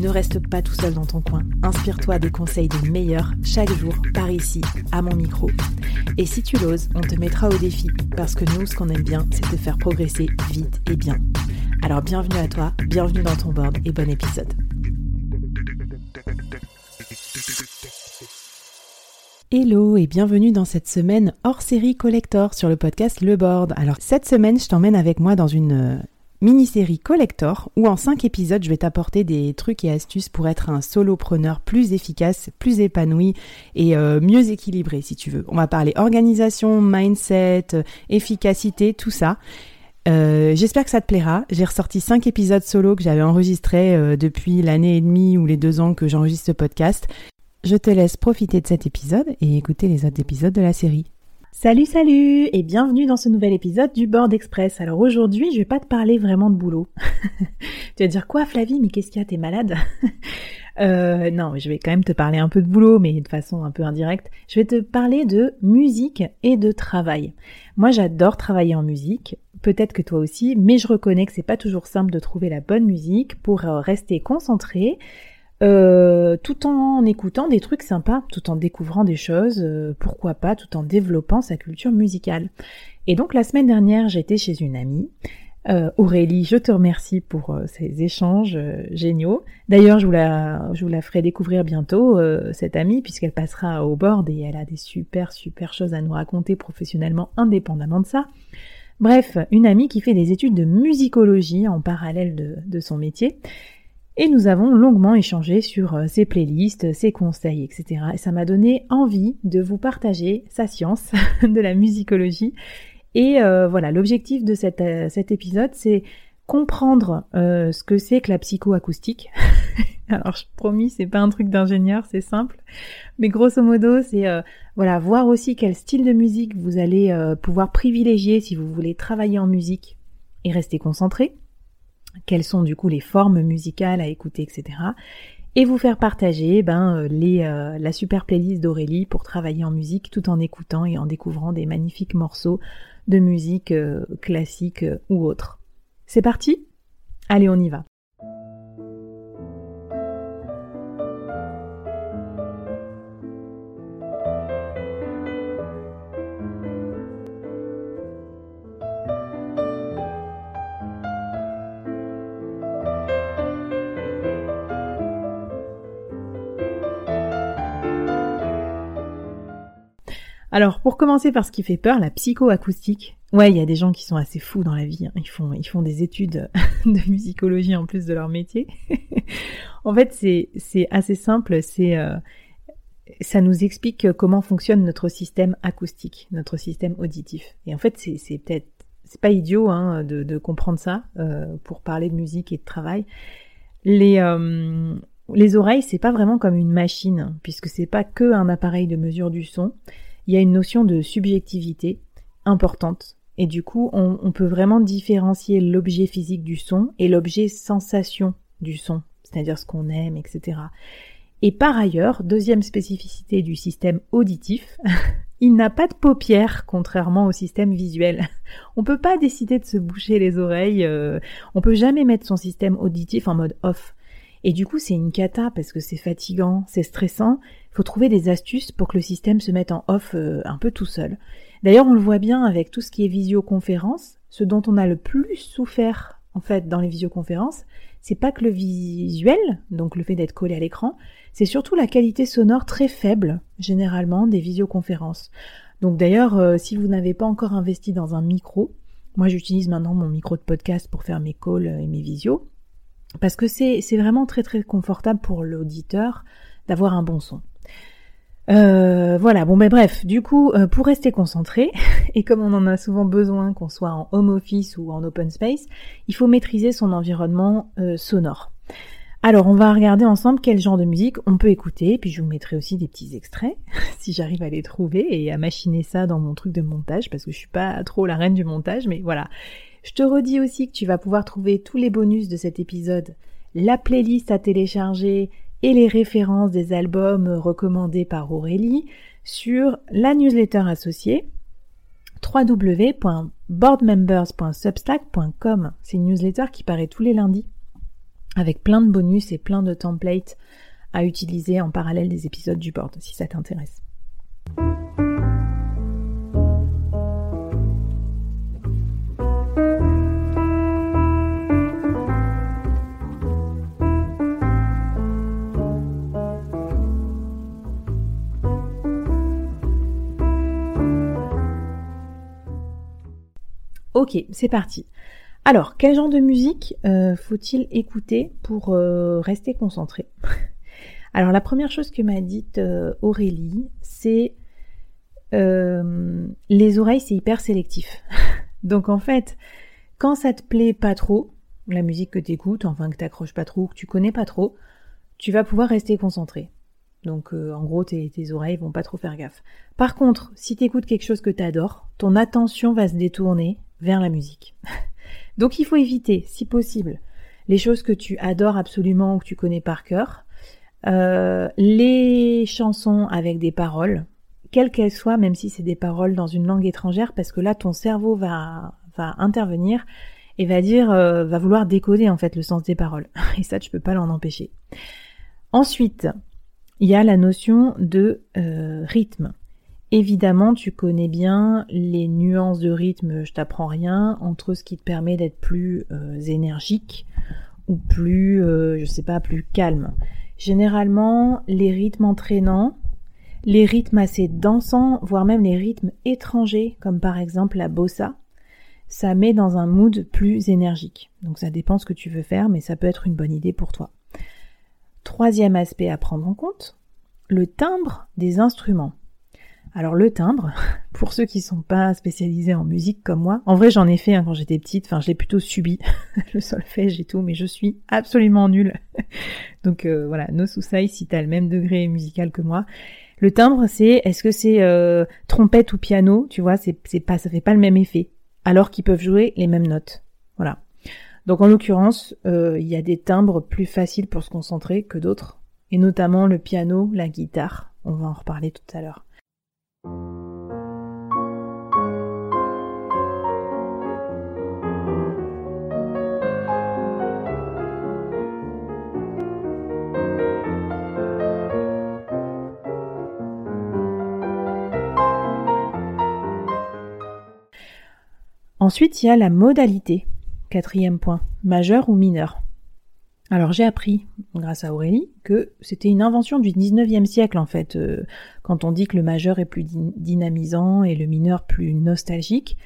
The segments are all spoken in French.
Ne reste pas tout seul dans ton coin. Inspire-toi des conseils des meilleurs chaque jour par ici, à mon micro. Et si tu l'oses, on te mettra au défi parce que nous, ce qu'on aime bien, c'est te faire progresser vite et bien. Alors bienvenue à toi, bienvenue dans ton board et bon épisode. Hello et bienvenue dans cette semaine hors série collector sur le podcast Le Board. Alors cette semaine, je t'emmène avec moi dans une euh, mini-série collector où en 5 épisodes je vais t'apporter des trucs et astuces pour être un solopreneur plus efficace, plus épanoui et euh, mieux équilibré si tu veux. On va parler organisation, mindset, euh, efficacité, tout ça. Euh, j'espère que ça te plaira. J'ai ressorti 5 épisodes solo que j'avais enregistrés depuis l'année et demie ou les deux ans que j'enregistre ce podcast. Je te laisse profiter de cet épisode et écouter les autres épisodes de la série. Salut salut et bienvenue dans ce nouvel épisode du Board Express. Alors aujourd'hui je vais pas te parler vraiment de boulot. tu vas dire quoi Flavie mais qu'est-ce qu'il y a t'es malade? Euh, Non je vais quand même te parler un peu de boulot mais de façon un peu indirecte. Je vais te parler de musique et de travail. Moi j'adore travailler en musique. Peut-être que toi aussi, mais je reconnais que c'est pas toujours simple de trouver la bonne musique pour euh, rester concentré euh, tout en écoutant des trucs sympas, tout en découvrant des choses, euh, pourquoi pas, tout en développant sa culture musicale. Et donc la semaine dernière, j'étais chez une amie. Euh, Aurélie, je te remercie pour ces échanges géniaux. D'ailleurs, je vous la, je vous la ferai découvrir bientôt cette amie puisqu'elle passera au board et elle a des super super choses à nous raconter professionnellement, indépendamment de ça. Bref, une amie qui fait des études de musicologie en parallèle de, de son métier et nous avons longuement échangé sur euh, ses playlists, ses conseils, etc. Et ça m'a donné envie de vous partager sa science de la musicologie. Et euh, voilà, l'objectif de euh, cet épisode, c'est comprendre ce que c'est que la psychoacoustique. Alors, je promis, c'est pas un truc d'ingénieur, c'est simple. Mais grosso modo, c'est voilà, voir aussi quel style de musique vous allez pouvoir privilégier si vous voulez travailler en musique et rester concentré quelles sont du coup les formes musicales à écouter, etc. Et vous faire partager ben, euh, les, euh, la super playlist d'Aurélie pour travailler en musique tout en écoutant et en découvrant des magnifiques morceaux de musique euh, classique ou autre. C'est parti? Allez, on y va. Alors, pour commencer par ce qui fait peur, la psychoacoustique. Ouais, il y a des gens qui sont assez fous dans la vie. Hein. Ils font, des études de musicologie en plus de leur métier. en fait, c'est, assez simple. C'est, euh, ça nous explique comment fonctionne notre système acoustique, notre système auditif. Et en fait, c'est, peut-être, c'est pas idiot hein, de, de, comprendre ça euh, pour parler de musique et de travail. Les, euh, les oreilles, c'est pas vraiment comme une machine, puisque c'est pas que un appareil de mesure du son il y a une notion de subjectivité importante. Et du coup, on, peut vraiment différencier l'objet physique du son et l'objet sensation du son, c'est-à-dire ce qu'on aime, etc. Et par ailleurs, deuxième spécificité du système auditif, il n'a pas de paupières, contrairement au système visuel. On peut pas décider de se boucher les oreilles, euh, on peut jamais mettre son système auditif en mode off. Et du coup, c'est une cata parce que c'est fatigant, c'est stressant. Il faut trouver des astuces pour que le système se mette en off euh, un peu tout seul. D'ailleurs, on le voit bien avec tout ce qui est visioconférence. Ce dont on a le plus souffert, en fait, dans les visioconférences, c'est pas que le visuel, donc le fait d'être collé à l'écran, c'est surtout la qualité sonore très faible, généralement, des visioconférences. Donc d'ailleurs, euh, si vous n'avez pas encore investi dans un micro, Moi, j'utilise maintenant mon micro de podcast pour faire mes calls et mes visios. Parce que c'est vraiment très très confortable pour l'auditeur d'avoir un bon son. Euh, voilà, bon ben bref, du coup, euh, pour rester concentré, et comme on en a souvent besoin, qu'on soit en home office ou en open space, il faut maîtriser son environnement euh, sonore. Alors, on va regarder ensemble quel genre de musique on peut écouter, puis je vous mettrai aussi des petits extraits, si j'arrive à les trouver, et à machiner ça dans mon truc de montage, parce que je suis pas trop la reine du montage, mais voilà. Je te redis aussi que tu vas pouvoir trouver tous les bonus de cet épisode, la playlist à télécharger et les références des albums recommandés par Aurélie sur la newsletter associée www.boardmembers.substack.com. C'est une newsletter qui paraît tous les lundis avec plein de bonus et plein de templates à utiliser en parallèle des épisodes du board si ça t'intéresse. Ok, c'est parti. Alors, quel genre de musique euh, faut-il écouter pour euh, rester concentré? Alors, la première chose que m'a dite euh, Aurélie, c'est les oreilles, c'est hyper sélectif. Donc, en fait, quand ça te plaît pas trop, la musique que tu enfin que t'accroches pas trop, que tu connais pas trop, tu vas pouvoir rester concentré. Donc en gros, tes, tes, oreilles vont pas trop faire gaffe. Par contre, si tu écoutes quelque chose que tu adores, ton attention va se détourner vers la musique. Donc il faut éviter, si possible, les choses que tu adores absolument ou que tu connais par cœur, euh, les chansons avec des paroles, quelles qu'elles soient, même si c'est des paroles dans une langue étrangère, parce que là ton cerveau va, va intervenir et va dire, euh, va vouloir décoder en fait le sens des paroles. Et ça, tu peux pas l'en empêcher. Ensuite, il y a la notion de euh, rythme. Évidemment, tu connais bien les nuances de rythme, je t'apprends rien, entre ce qui te permet d'être plus euh, énergique ou plus, euh, je sais pas, plus calme. Généralement, les rythmes entraînants, les rythmes assez dansants, voire même les rythmes étrangers, comme par exemple la bossa, ça met dans un mood plus énergique. Donc ça dépend ce que tu veux faire, mais ça peut être une bonne idée pour toi. Troisième aspect à prendre en compte, le timbre des instruments. Alors le timbre, pour ceux qui sont pas spécialisés en musique comme moi, en vrai j'en ai fait hein, quand j'étais petite, enfin je l'ai plutôt subi, le solfège et tout, mais je suis absolument nulle. Donc euh, voilà, no soucis si t'as le même degré musical que moi. Le timbre c'est, est-ce que c'est euh, trompette ou piano, tu vois, c'est, pas, ça fait pas le même effet, alors qu'ils peuvent jouer les mêmes notes. Voilà. Donc en l'occurrence, euh, il y a des timbres plus faciles pour se concentrer que d'autres, et notamment le piano, la guitare. On va en reparler tout à l'heure. Ensuite, il y a la modalité. Quatrième point, majeur ou mineur. Alors j'ai appris, grâce à Aurélie, que c'était une invention du 19e siècle en fait, euh, quand on dit que le majeur est plus dynamisant et le mineur plus nostalgique.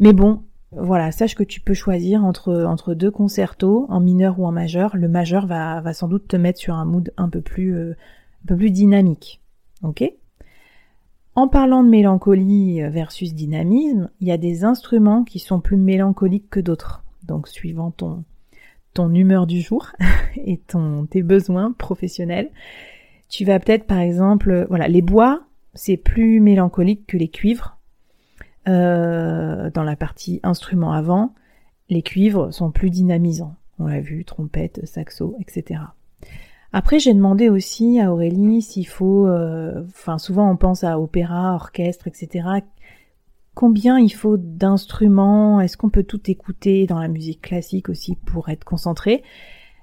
Mais bon, voilà, sache que tu peux choisir entre, entre deux concertos, en mineur ou en majeur. Le majeur va, va sans doute te mettre sur un mood un peu plus, euh, un peu plus dynamique. Ok? En parlant de mélancolie versus dynamisme, il y a des instruments qui sont plus mélancoliques que d'autres. Donc suivant ton, ton humeur du jour et ton, tes besoins professionnels. Tu vas peut-être par exemple, voilà, les bois, c'est plus mélancolique que les cuivres. Euh, dans la partie instrument avant, les cuivres sont plus dynamisants. On l'a vu, trompette, saxo, etc. Après, j'ai demandé aussi à Aurélie s'il faut, euh, enfin souvent on pense à opéra, orchestre, etc combien il faut d'instruments, est-ce qu'on peut tout écouter dans la musique classique aussi pour être concentré?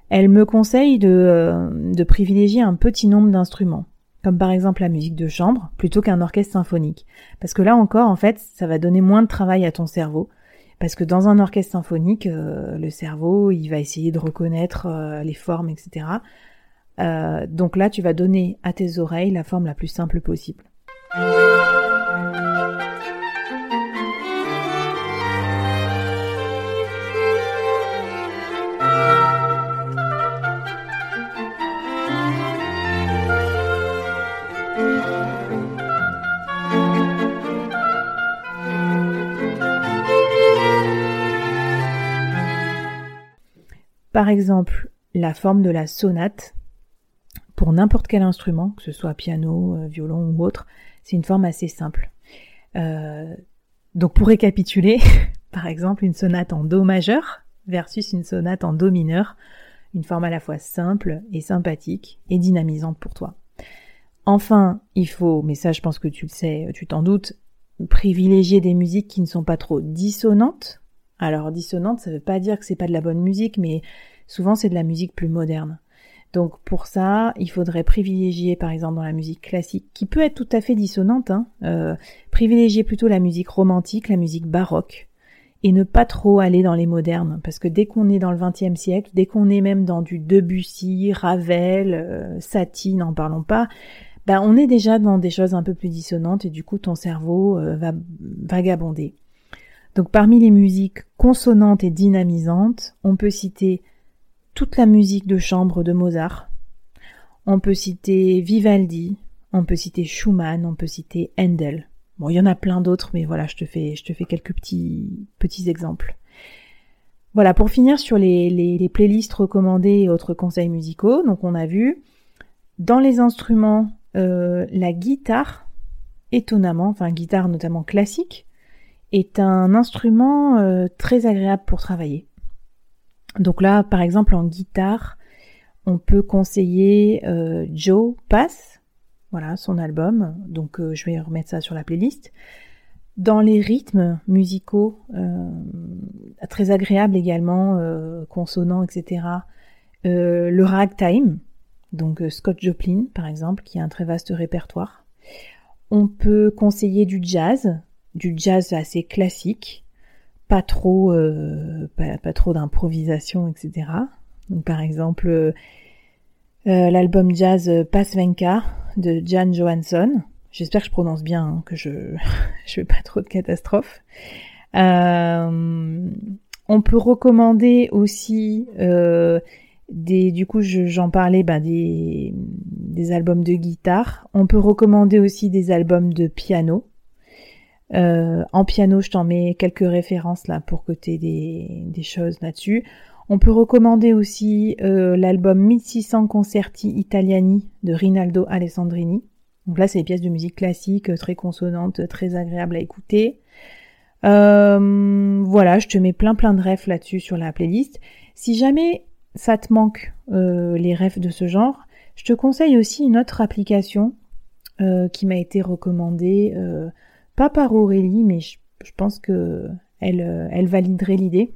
Elle me conseille de, euh, de privilégier un petit nombre d'instruments, comme par exemple la musique de chambre, plutôt qu'un orchestre symphonique. Parce que là encore, en fait, ça va donner moins de travail à ton cerveau. Parce que dans un orchestre symphonique, euh, le cerveau, il va essayer de reconnaître euh, les formes, etc. Euh, donc là, tu vas donner à tes oreilles la forme la plus simple possible. Par exemple, la forme de la sonate pour n'importe quel instrument, que ce soit piano, euh, violon ou autre, c'est une forme assez simple. Euh, donc pour récapituler, par exemple une sonate en Do majeur versus une sonate en Do mineur, une forme à la fois simple et sympathique et dynamisante pour toi. Enfin, il faut, mais ça je pense que tu le sais, tu t'en doutes, privilégier des musiques qui ne sont pas trop dissonantes. Alors dissonante, ça veut pas dire que c'est pas de la bonne musique, mais souvent c'est de la musique plus moderne. Donc pour ça, il faudrait privilégier par exemple dans la musique classique, qui peut être tout à fait dissonante, hein, euh, privilégier plutôt la musique romantique, la musique baroque, et ne pas trop aller dans les modernes, parce que dès qu'on est dans le XXe siècle, dès qu'on est même dans du Debussy, Ravel, euh, Satie, n'en parlons pas, ben on est déjà dans des choses un peu plus dissonantes et du coup ton cerveau euh, va vagabonder. Donc parmi les musiques consonantes et dynamisantes, on peut citer toute la musique de chambre de Mozart. On peut citer Vivaldi, on peut citer Schumann, on peut citer Handel. Bon, il y en a plein d'autres, mais voilà, je te fais, je te fais quelques petits, petits exemples. Voilà, pour finir sur les, les, playlists recommandées et autres conseils musicaux, donc on a vu dans les instruments euh, la guitare, étonnamment, enfin guitare notamment classique, est un instrument euh, très agréable pour travailler. Donc là, par exemple, en guitare, on peut conseiller euh, Joe Pass, voilà son album. Donc euh, je vais remettre ça sur la playlist. Dans les rythmes musicaux, euh, très agréables également, consonants, etc. le ragtime, donc Scott Joplin par exemple, qui a un très vaste répertoire. On peut conseiller du jazz, du jazz assez classique, pas trop, euh, pas, trop d'improvisation, etc. Donc par exemple euh, euh, l'album jazz Pasvenka de Jan Johansson. J'espère que je prononce bien, hein, que je je fais pas trop de catastrophes. on peut recommander aussi des, du coup, j'en parlais, bah, des, des albums de guitare. On peut recommander aussi des albums de piano. Euh, en piano, je t'en mets quelques références là pour que tu des, des choses là-dessus. On peut recommander aussi euh, l'album 1600 Concerti Italiani de Rinaldo Alessandrini. Donc là, c'est des pièces de musique classique, très consonantes, très agréables à écouter. Euh, voilà, je te mets plein plein de refs là-dessus sur la playlist. Si jamais ça te manque les refs de ce genre, je te conseille aussi une autre application qui m'a été recommandée pas par Aurélie, mais je, pense que elle, euh, elle validerait l'idée.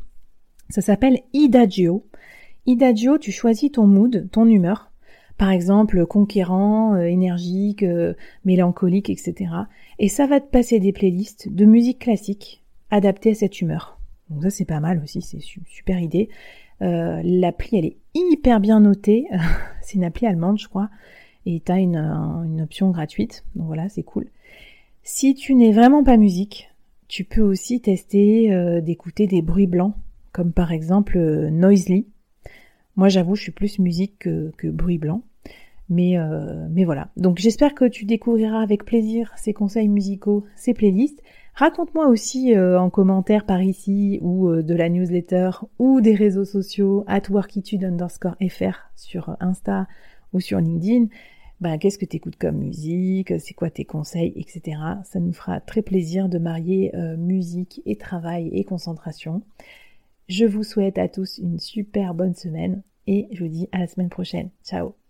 Ça s'appelle Idagio. Idagio, tu choisis ton mood, ton humeur. Par exemple, conquérant, euh, énergique, euh, mélancolique, etc. Et ça va te passer des playlists de musique classique adaptées à cette humeur. Donc ça c'est pas mal aussi, c'est super idée. L'appli elle est hyper bien notée. c'est une appli allemande je crois. Et tu as une, une option gratuite. Donc voilà, c'est cool. Si tu n'es vraiment pas musique, tu peux aussi tester euh, d'écouter des bruits blancs, comme par exemple euh, Noisely. Moi j'avoue je suis plus musique que, bruit blanc. Mais, euh, mais voilà. Donc j'espère que tu découvriras avec plaisir ces conseils musicaux, ces playlists. Raconte-moi aussi en commentaire par ici ou de la newsletter ou des réseaux sociaux at workitude underscore fr sur Insta ou sur LinkedIn bah, qu'est-ce que tu écoutes comme musique, c'est quoi tes conseils, etc. Ça nous fera très plaisir de marier euh, musique et travail et concentration. Je vous souhaite à tous une super bonne semaine et je vous dis à la semaine prochaine. Ciao